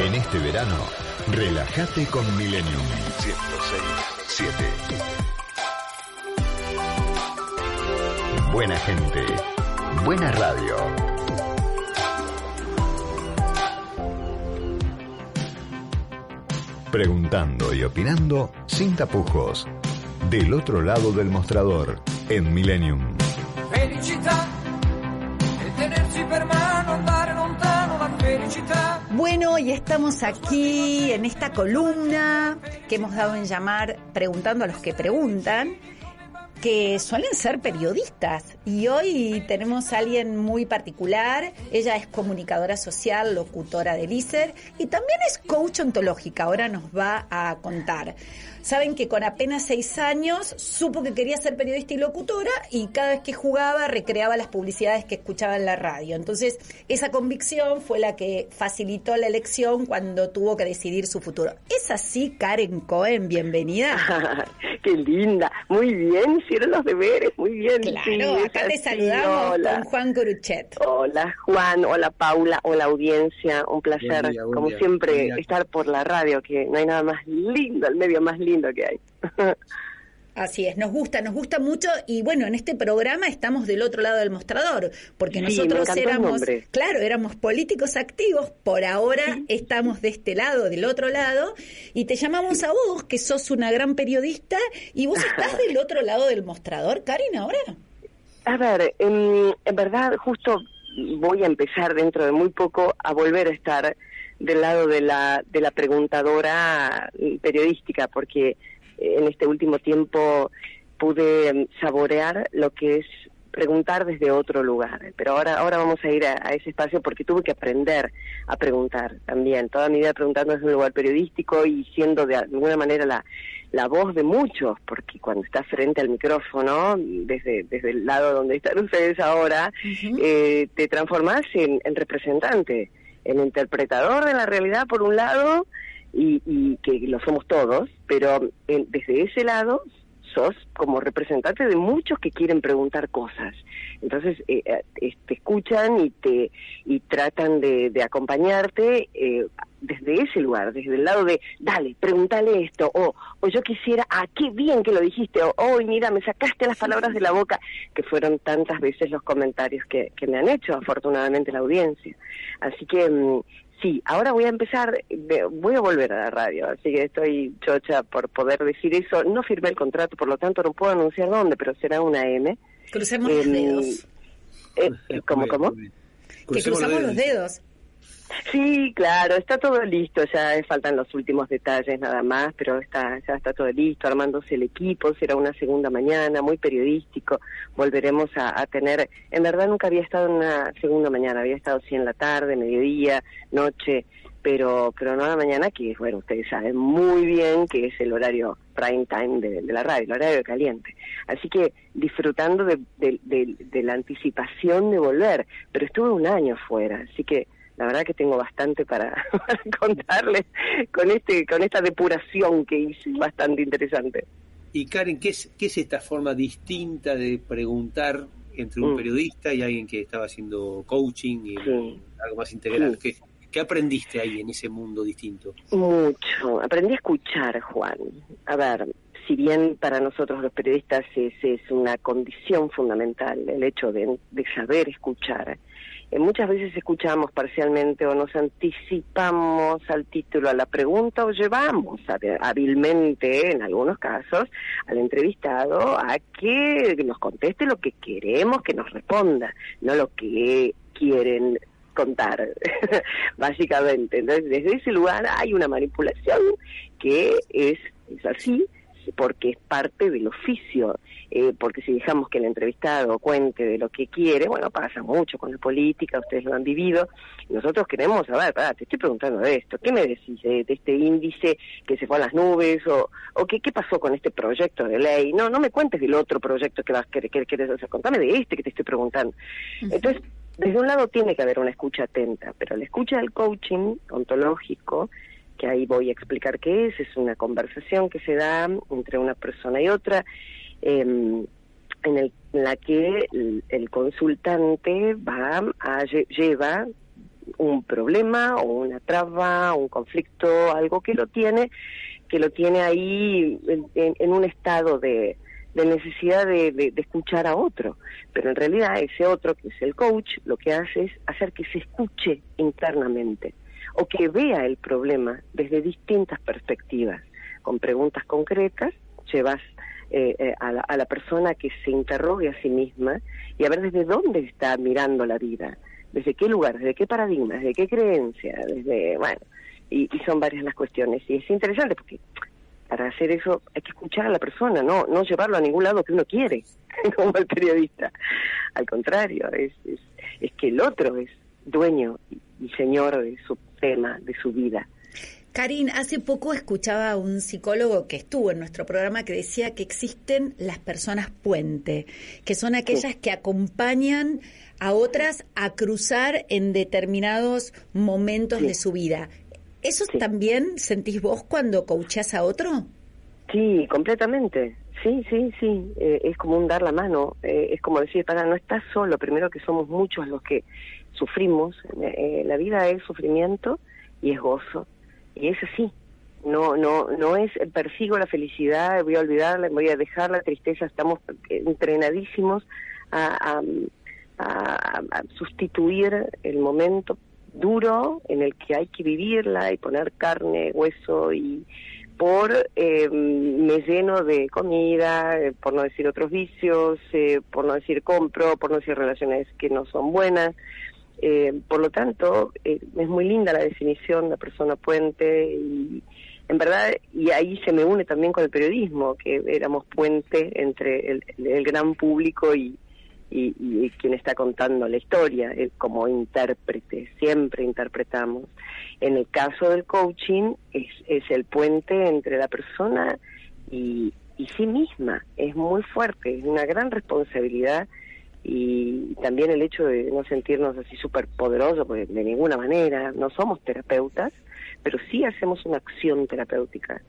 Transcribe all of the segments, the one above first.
En este verano, relájate con Millennium 106.7. Buena gente, buena radio. Preguntando y opinando sin tapujos. Del otro lado del mostrador, en Millennium. Felicità, Bueno, y estamos aquí en esta columna que hemos dado en llamar Preguntando a los que preguntan, que suelen ser periodistas. Y hoy tenemos a alguien muy particular. Ella es comunicadora social, locutora del ICER y también es coach ontológica. Ahora nos va a contar. Saben que con apenas seis años supo que quería ser periodista y locutora y cada vez que jugaba recreaba las publicidades que escuchaba en la radio. Entonces, esa convicción fue la que facilitó la elección cuando tuvo que decidir su futuro. ¿Es así, Karen Cohen? Bienvenida. Qué linda. Muy bien, hicieron los deberes, muy bien. Claro, Sí, acá te así, saludamos hola. con Juan Coruchet. Hola Juan, hola Paula, hola audiencia, un placer, Buen día, buen como día. siempre, estar por la radio, que no hay nada más lindo, el medio más lindo que hay. Así es, nos gusta, nos gusta mucho y bueno, en este programa estamos del otro lado del mostrador, porque Sí, nosotros éramos, claro, éramos políticos activos, por ahora estamos de este lado, del otro lado, y te llamamos a vos, que sos una gran periodista, y vos estás del otro lado del mostrador, Karin, ahora. A ver, en, en verdad justo voy a empezar dentro de muy poco a volver a estar del lado de la, de la preguntadora mm, periodística, porque eh, en este último tiempo pude mm, saborear lo que es preguntar desde otro lugar. Pero ahora, ahora vamos a ir a, a ese espacio porque tuve que aprender a preguntar también. Toda mi vida preguntando desde un lugar periodístico y siendo de alguna manera la, la voz de muchos, porque cuando estás frente al micrófono, desde, desde el lado donde están ustedes ahora, eh, te transformás en, en representante, en interpretador de la realidad por un lado, y, y que lo somos todos, pero desde ese lado sos como representante de muchos que quieren preguntar cosas. Entonces eh, eh, te escuchan y te y tratan de, de acompañarte eh, desde ese lugar, desde el lado de, dale, pregúntale esto, o, o yo quisiera, ah, qué bien que lo dijiste, o, oh, mira, me sacaste las palabras de la boca, que fueron tantas veces los comentarios que, que me han hecho, afortunadamente, la audiencia. Así que, mm, sí, ahora voy a empezar, voy a volver a la radio, así que estoy chocha por poder decir eso. No firmé el contrato, por lo tanto no puedo anunciar dónde, pero será una M. Crucemos los Em, dedos. Eh, ¿Cómo, cómo? Que cruzamos los dedos. Sí, claro, está todo listo, ya faltan los últimos detalles nada más, pero está ya está todo listo, armándose el equipo, será una segunda mañana, muy periodístico, volveremos a, tener, en verdad nunca había estado en una segunda mañana, había estado sí en la tarde, mediodía, noche, pero pero no a la mañana, que bueno, ustedes saben muy bien que es el horario prime time de, la radio, el horario caliente. Así que disfrutando de- de la anticipación de volver, pero estuve un año fuera, así que la verdad que tengo bastante para, para contarles con este con esta depuración que hice, bastante interesante. Y Karen, ¿qué es, ¿qué es esta forma distinta de preguntar entre un Mm. periodista y alguien que estaba haciendo coaching y Sí. algo más integral? Sí. ¿Qué, qué aprendiste ahí en ese mundo distinto? Mucho. Aprendí a escuchar, Juan. A ver, si bien para nosotros los periodistas es, es una condición fundamental el hecho de, de saber escuchar, muchas veces escuchamos parcialmente o nos anticipamos al título, a la pregunta o llevamos hábilmente, en algunos casos, al entrevistado a que nos conteste lo que queremos que nos responda, no lo que quieren contar, básicamente. Entonces, desde ese lugar hay una manipulación que es, es así, porque es parte del oficio, eh, porque si dejamos que el entrevistado cuente de lo que quiere, bueno, pasa mucho con la política, ustedes lo han vivido, nosotros queremos saber, pará, te estoy preguntando de esto, ¿qué me decís de, de este índice que se fue a las nubes? ¿O, o qué, qué pasó con este proyecto de ley? No, no me cuentes del otro proyecto que vas que, que, querés hacer, contame de este que te estoy preguntando. Entonces, desde un lado tiene que haber una escucha atenta, pero la escucha del coaching ontológico, que ahí voy a explicar qué es, es una conversación que se da entre una persona y otra, eh, en, el, en la que el, consultante va a lle- lleva un problema o una traba, un conflicto, algo que lo tiene, que lo tiene ahí en, un estado de, necesidad de, escuchar a otro. Pero en realidad ese otro, que es el coach, lo que hace es hacer que se escuche internamente o que vea el problema desde distintas perspectivas, con preguntas concretas, llevas eh, eh, a, la, a, la, persona que se interrogue a sí misma y a ver desde dónde está mirando la vida, desde qué lugar, desde qué paradigma, desde qué creencia, desde, bueno, y, son varias las cuestiones. Y es interesante porque para hacer eso hay que escuchar a la persona, no, no llevarlo a ningún lado que uno quiere, como el periodista. Al contrario, es, es, es que el otro es dueño y señor de su tema, de su vida. Karin, hace poco escuchaba a un psicólogo que estuvo en nuestro programa que decía que existen las personas puente, que son aquellas que acompañan a otras a cruzar en determinados momentos de su vida. ¿Eso también sentís vos cuando coachás a otro? Sí, completamente. Sí, sí, sí. Eh, es como un dar la mano. Eh, es como decir, para, no estás solo. Primero que somos muchos los que sufrimos. Eh, la vida es sufrimiento y es gozo y es así. No, no, no es persigo la felicidad, voy a olvidarla, voy a dejar la tristeza. Estamos entrenadísimos a, sustituir el momento duro en el que hay que vivirla y poner carne, hueso y por eh, me lleno de comida, eh, por no decir otros vicios, eh, por no decir compro, por no decir relaciones que no son buenas, eh, por lo tanto, eh, es muy linda la definición, la persona puente, y en verdad, y ahí se me une también con el periodismo, que éramos puente entre el, gran público y, y, quien está contando la historia, como intérprete, siempre interpretamos. En el caso del coaching, es, es el puente entre la persona y, y sí misma, es muy fuerte, es una gran responsabilidad y también el hecho de no sentirnos así súper poderosos, porque de ninguna manera no somos terapeutas, pero sí hacemos una acción terapéutica,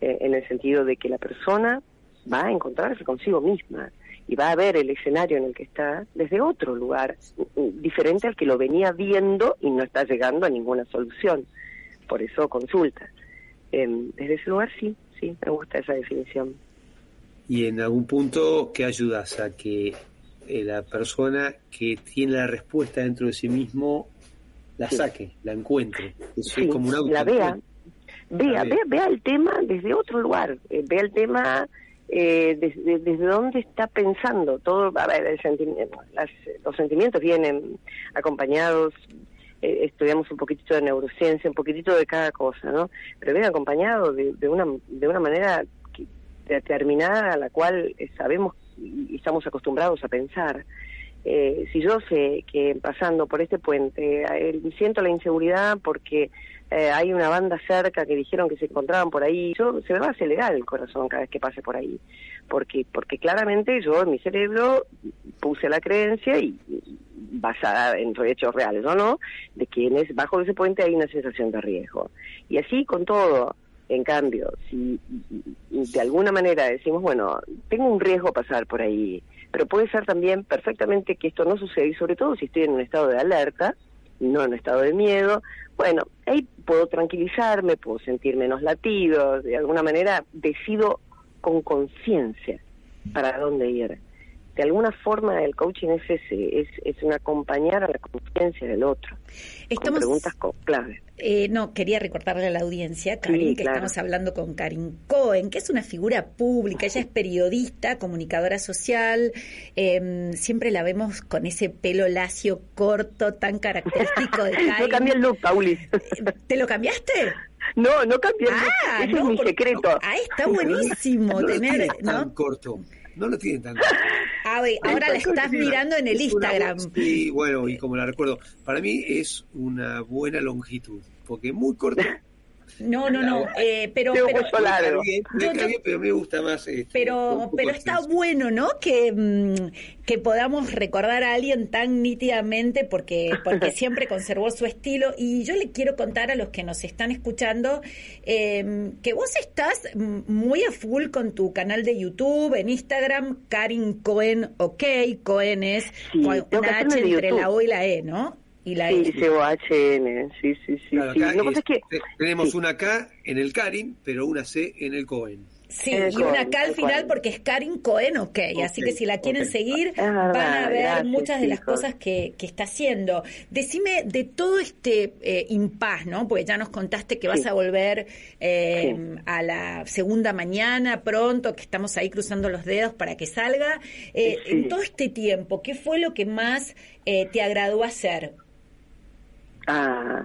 eh, en el sentido de que la persona va a encontrarse consigo misma y va a ver el escenario en el que está desde otro lugar, diferente al que lo venía viendo y no está llegando a ninguna solución. Por eso consulta. Em, desde ese lugar sí, sí, me gusta esa definición. Y en algún punto, ¿qué ayudas a que eh, la persona que tiene la respuesta dentro de sí mismo la saque, la encuentre. es como una la vea. Vea, vea, vea el tema desde otro lugar, eh, vea el tema eh, desde, desde dónde está pensando. Todo, a ver, el sentimiento, los sentimientos vienen acompañados, estudiamos un poquitito de neurociencia, un poquitito de cada cosa, ¿no? Pero viene acompañado de, de, una, de una manera determinada a la cual sabemos y estamos acostumbrados a pensar. Eh, si yo sé que pasando por este puente eh, siento la inseguridad porque eh, hay una banda cerca que dijeron que se encontraban por ahí, yo se me va a acelerar el corazón cada vez que pase por ahí, porque porque claramente yo en mi cerebro puse la creencia y, basada en hechos reales o no, de que en bajo ese puente hay una sensación de riesgo. Y así con todo, en cambio, si de alguna manera decimos, bueno, tengo un riesgo pasar por ahí, pero puede ser también perfectamente que esto no suceda, y sobre todo si estoy en un estado de alerta, no en un estado de miedo, bueno, ahí puedo tranquilizarme, puedo sentir menos latidos, de alguna manera decido con conciencia para dónde ir. De alguna forma el coaching es ese, es, es un acompañar a la conciencia del otro, con preguntas claves. Eh, no, quería recordarle a la audiencia, Karin, que estamos hablando con Karin Cohen, que es una figura pública, ella es periodista, comunicadora social, eh, siempre la vemos con ese pelo lacio corto tan característico de Karin. Yo cambié el look, Paulis. ¿Te lo cambiaste? No, no cambié el look, ah, ese es mi secreto. Ah, está buenísimo tener, ¿no? Tan corto. No lo tienen tan corto. Ah, ahora la estás mirando en el Instagram. Sí, bueno, y como la recuerdo, para mí es una buena longitud, porque muy corto no, no, no, eh, pero, pero, pero me gusta más. Este, pero, pero está bueno, ¿no? Que, mm, que podamos recordar a alguien tan nítidamente porque, porque siempre conservó su estilo. Y yo le quiero contar a los que nos están escuchando em, que vos estás muy a full con tu canal de YouTube, en Instagram, Karin Cohen OK, Cohen es con una H entre la O y la E, ¿no? Y la Sí, E. C-O-H-N, sí, sí, sí. Claro, sí. acá No, es- es que, te- tenemos sí. una K en el Karin, pero una C en el Cohen. Sí, y una K al final porque es Karin Cohen, ok. Así que si la quieren seguir, verdad, van a ver gracias, muchas de las cosas que, que está haciendo. Decime de todo este eh, impas, ¿no? Porque ya nos contaste que vas Sí. a volver eh, Sí. a la segunda mañana pronto, que estamos ahí cruzando los dedos para que salga. Eh, Sí. En todo este tiempo, ¿qué fue lo que más eh, te agradó hacer? Ah,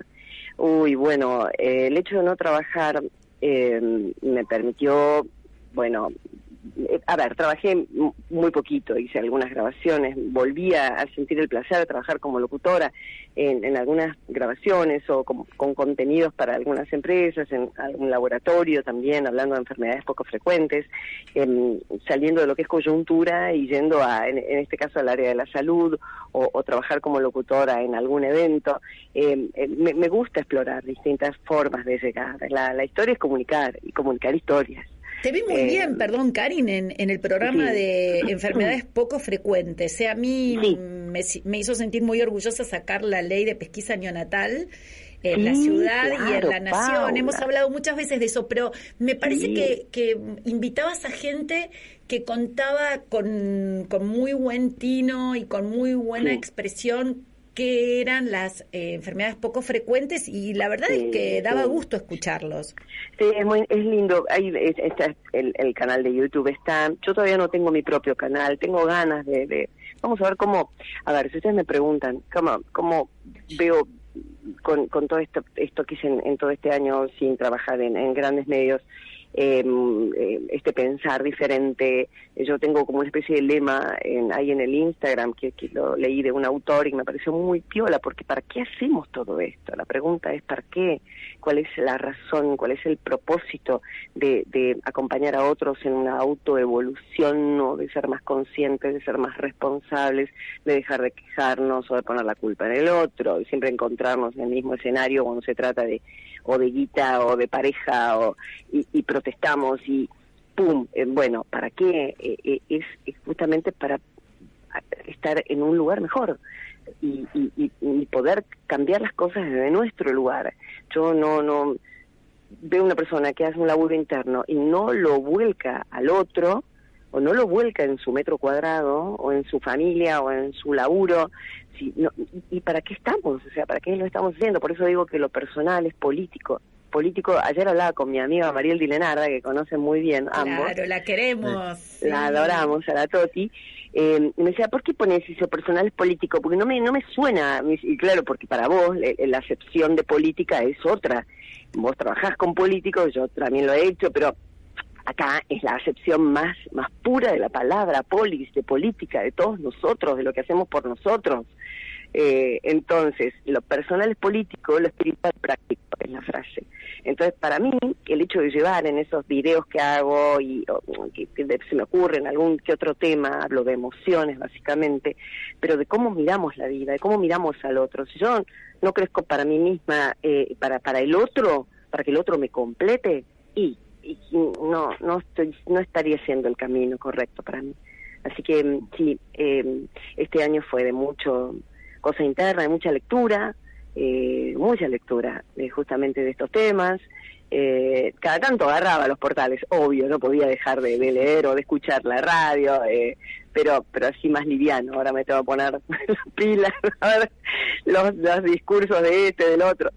uy, bueno, eh, el hecho de no trabajar eh, me permitió, bueno, a ver, trabajé muy poquito, hice algunas grabaciones, volví a, sentir el placer de trabajar como locutora en, en algunas grabaciones o con, con contenidos para algunas empresas, en algún laboratorio también, hablando de enfermedades poco frecuentes, em, saliendo de lo que es coyuntura y yendo a, en, en este caso al área de la salud o, o trabajar como locutora en algún evento. Em, me, me gusta explorar distintas formas de llegar. La, la historia es comunicar y comunicar historias. Te vi muy Eh, bien, perdón, Karin, en, en el programa sí. de enfermedades poco frecuentes. O sea, a mí Sí. me, me hizo sentir muy orgullosa sacar la ley de pesquisa neonatal en la ciudad y en la nación. Paula. Hemos hablado muchas veces de eso, pero me parece que, que invitabas a gente que contaba con, con muy buen tino y con muy buena expresión que eran las eh, enfermedades poco frecuentes y la verdad Sí, es que daba sí. gusto escucharlos. Sí, es, muy, es lindo. Ahí es- está el, el canal de YouTube está. Yo todavía no tengo mi propio canal. Tengo ganas de, de- Vamos a ver cómo. A ver, si ustedes me preguntan cómo, cómo veo con, con todo esto, esto que hice en, en todo este año sin trabajar en, en grandes medios, eh, eh, este pensar diferente. Yo tengo como una especie de lema en, ahí en el Instagram que, lo leí de un autor y me pareció muy piola, porque ¿para qué hacemos todo esto? La pregunta es ¿para qué? ¿Cuál es la razón? ¿Cuál es el propósito de, acompañar a otros en una autoevolución o de ser más conscientes, de ser más responsables, de dejar de quejarnos o de poner la culpa en el otro, y siempre encontrarnos en el mismo escenario cuando se trata de o de guita o de pareja o, y, y protestamos y pum, eh, bueno, ¿para qué? Eh, eh, es, justamente para estar en un lugar mejor y, y, poder cambiar las cosas desde nuestro lugar. Yo no, no veo una persona que hace un laburo interno y no lo vuelca al otro o no lo vuelca en su metro cuadrado o en su familia o en su laburo. ¿Y para qué estamos? O sea, ¿para qué lo estamos haciendo? Por eso digo que lo personal es político. Político, ayer hablaba con mi amiga Mariel Dilenarda, que conocen muy bien ambos Claro, la queremos. sí. la adoramos a la Toti, eh, y me decía, ¿por qué pones eso personal político? Porque no me, no me suena, y claro, porque para vos eh, la acepción de política es otra. Vos trabajás con políticos, yo también lo he hecho, pero acá es la acepción más, más pura de la palabra, polis, de política, de todos nosotros, de lo que hacemos por nosotros. Eh, entonces, lo personal es político, lo espiritual es práctico, es la frase. Entonces, para mí, el hecho de llevar en esos videos que hago y o, que, se me ocurre en algún que otro tema, hablo de emociones básicamente, pero de cómo miramos la vida, de cómo miramos al otro. Si yo no crezco para mí misma, eh, para para el otro, para que el otro me complete, y, y no no estoy no estaría siendo el camino correcto para mí. Así que mm, sí, eh, este año fue de mucho cosa interna, de mucha lectura, eh, mucha lectura de justamente de estos temas. Eh, cada tanto agarraba los portales, obvio, no podía dejar de, leer o de escuchar la radio, eh, pero pero así más liviano. Ahora me tengo que poner las pilas, a ver los, los discursos de este, del otro.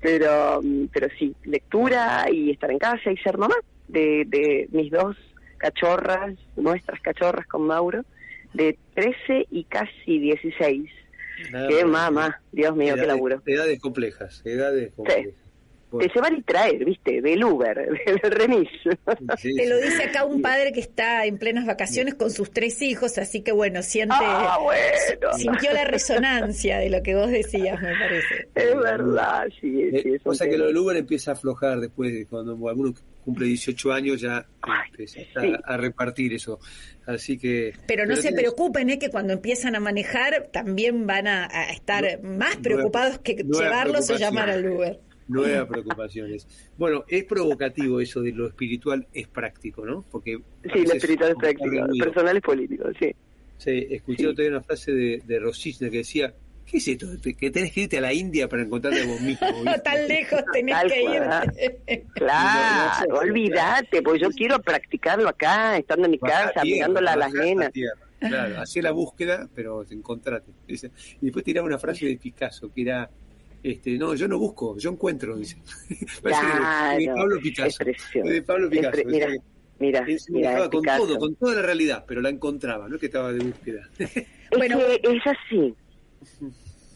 Pero mm, pero sí, lectura y estar en casa y ser mamá de, de mis dos cachorras, nuestras cachorras con Mauro, de 13 y casi 16. Nada Qué mamá, Dios mío, qué Edades- laburo. Edades complejas, edades complejas. Te llevar y traer, viste, del Uber, del remis. Sí, Te lo dice acá un padre que está en plenas vacaciones con sus tres hijos, así que bueno, siente, Ah, bueno. sintió la resonancia de lo que vos decías, me parece. Es verdad, sí, sí. Eh, o sea que lo del Uber empieza a aflojar después de cuando alguno cumple 18 años ya Ay, empieza sí. a, a repartir eso. Así que. Pero no se tienes preocupen, ¿eh? que cuando empiezan a manejar también van a, a estar No, más preocupados que llevarlos o llamar al. Uber. Nuevas preocupaciones. Bueno, es provocativo eso de lo espiritual es práctico, ¿no? Porque. Sí, lo espiritual es práctico, reunido. personal es político, sí. Sí, escuché Sí. otra vez una frase de, de que decía ¿Qué es esto? Que tenés que irte a la India para encontrarte a vos mismo. ¿viste? Tan lejos tenés Tal que cual. ir. Claro, No, no olvídate, pues yo quiero practicarlo acá, estando en mi casa, tierra, mirándola a las nenas. Claro, hacé la búsqueda, pero te encontrate. Dice. Y después tiraba una frase de Picasso que era, este, no, yo no busco, yo encuentro, dice. Claro, de Pablo Picasso. De Pablo Picasso. pre- mira, mira, él se con Picasso. todo, con toda la realidad, pero la encontraba, no es que estaba de búsqueda. Es Bueno. que es así.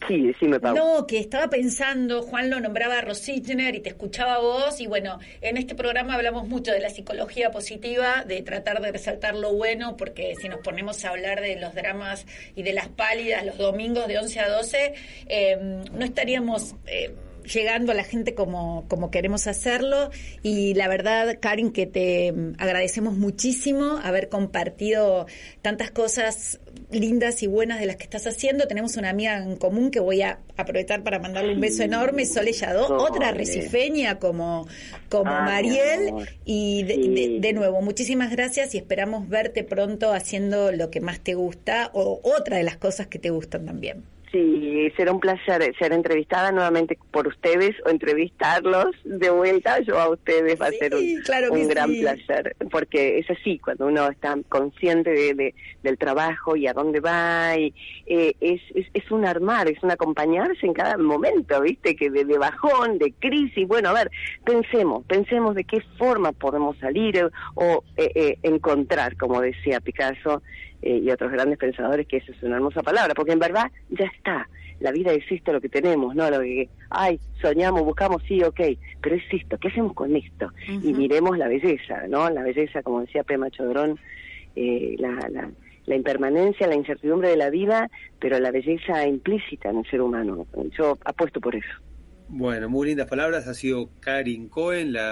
Sí. No, que estaba pensando, Juan lo nombraba a Rosichner y te escuchaba vos, y bueno, en este programa hablamos mucho de la psicología positiva, de tratar de resaltar lo bueno, porque si nos ponemos a hablar de los dramas y de las pálidas los domingos de 11 a 12, eh, no estaríamos... eh, llegando a la gente como, como queremos hacerlo y la verdad, Karin, que te mm, agradecemos muchísimo haber compartido tantas cosas lindas y buenas de las que estás haciendo. Tenemos una amiga en común que voy a aprovechar para mandarle un beso enorme, Sole Yadó, otra recifeña como, como Ah, Mariel. Y de, Sí. de- de nuevo, muchísimas gracias y esperamos verte pronto haciendo lo que más te gusta o otra de las cosas que te gustan también. Sí, será un placer ser entrevistada nuevamente por ustedes o entrevistarlos de vuelta yo a ustedes. Va Sí, a ser un, claro que un gran sí. placer, porque es así, cuando uno está consciente de, de- del trabajo y a dónde va, y, eh, es, es, es un armar, es un acompañarse en cada momento, ¿viste? Que de, de bajón, de crisis, bueno, a ver, pensemos, pensemos de qué forma podemos salir o eh, eh, encontrar, como decía Picasso eh, y otros grandes pensadores, que esa es una hermosa palabra, porque en verdad ya está. La vida existe lo que tenemos, no lo que, ay, soñamos, buscamos, sí, ok, pero existo, ¿qué hacemos con esto? Y miremos la belleza, ¿no? La belleza, como decía Pema Chodrón, eh, la, la, la impermanencia, la incertidumbre de la vida, pero la belleza implícita en el ser humano. Yo apuesto por eso. Bueno, muy lindas palabras. Ha sido Karin Cohen, la